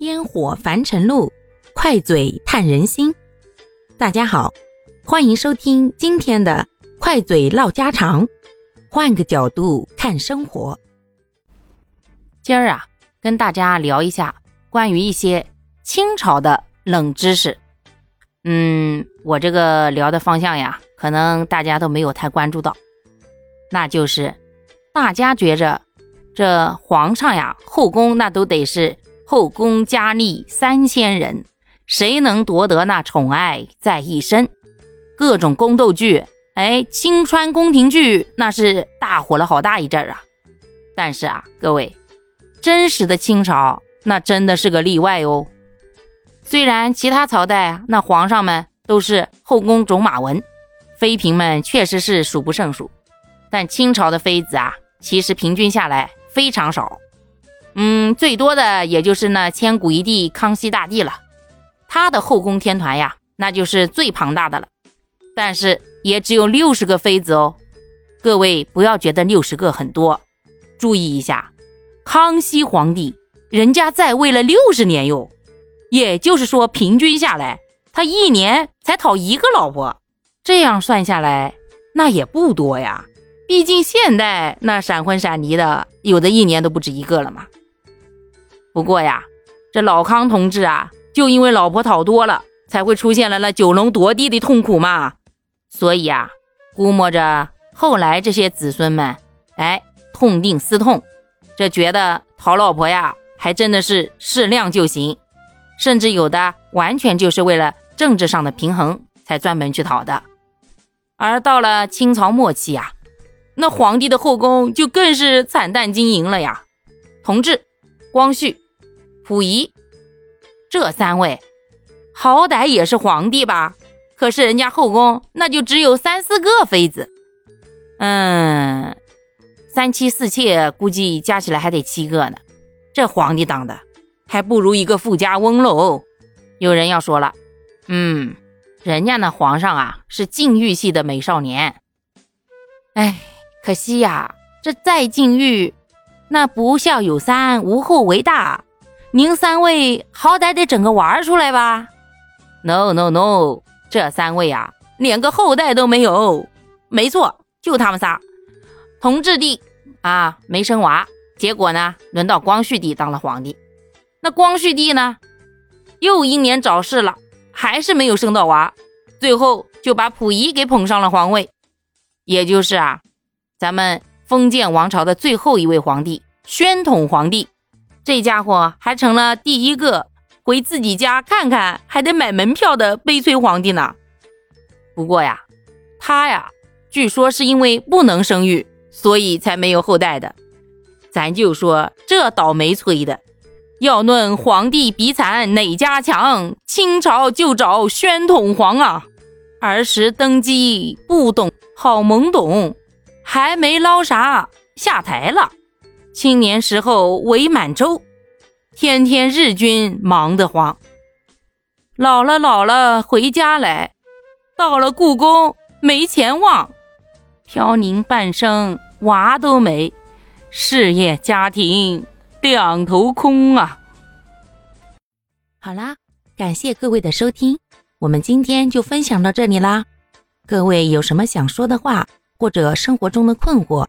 烟火凡尘路，快嘴探人心。大家好，欢迎收听今天的快嘴唠家常，换个角度看生活。今儿啊，跟大家聊一下关于一些清朝的冷知识。嗯，我这个聊的方向呀，可能大家都没有太关注到，那就是大家觉着这皇上呀，后宫那都得是。后宫佳丽三千人，谁能夺得那宠爱在一身？各种宫斗剧，哎，青川宫廷剧那是大火了好大一阵啊。但是啊，各位，真实的清朝那真的是个例外哦。虽然其他朝代啊，那皇上们都是后宫种马文，妃嫔们确实是数不胜数，但清朝的妃子啊，其实平均下来非常少。嗯，最多的也就是那千古一帝康熙大帝了，他的后宫天团呀，那就是最庞大的了。但是也只有六十个妃子哦，各位不要觉得六十个很多，注意一下，康熙皇帝人家在位了六十年哟，也就是说平均下来，他一年才讨一个老婆，这样算下来那也不多呀。毕竟现代那闪婚闪离的，有的一年都不止一个了嘛。不过呀，这老康同志啊，就因为老婆讨多了，才会出现了那九龙夺地的痛苦嘛。所以啊，估摸着后来这些子孙们，哎，痛定思痛，这觉得讨老婆呀，还真的是适量就行，甚至有的完全就是为了政治上的平衡才专门去讨的。而到了清朝末期呀，那皇帝的后宫就更是惨淡经营了呀，同治、光绪。溥仪，这三位好歹也是皇帝吧？可是人家后宫那就只有三四个妃子，嗯，三妻四妾，估计加起来还得七个呢。这皇帝当的还不如一个富家翁喽。有人要说了，嗯，人家那皇上啊是禁欲系的美少年，哎，可惜呀，这再禁欲，那不孝有三，无后为大。您三位好歹得整个娃儿出来吧？No No No，这三位啊，连个后代都没有。没错，就他们仨。同治帝啊，没生娃，结果呢，轮到光绪帝当了皇帝。那光绪帝呢，又英年早逝了，还是没有生到娃，最后就把溥仪给捧上了皇位，也就是啊，咱们封建王朝的最后一位皇帝——宣统皇帝。这家伙还成了第一个回自己家看看还得买门票的悲催皇帝呢。不过呀，他呀，据说是因为不能生育，所以才没有后代的。咱就说这倒霉催的。要论皇帝比惨哪家强，清朝就找宣统皇啊。儿时登基不懂，好懵懂，还没捞啥下台了。青年时候为满洲，天天日军忙得慌。老了老了回家来，到了故宫没钱望，飘零半生娃都没，事业家庭两头空啊！好啦，感谢各位的收听，我们今天就分享到这里啦。各位有什么想说的话，或者生活中的困惑？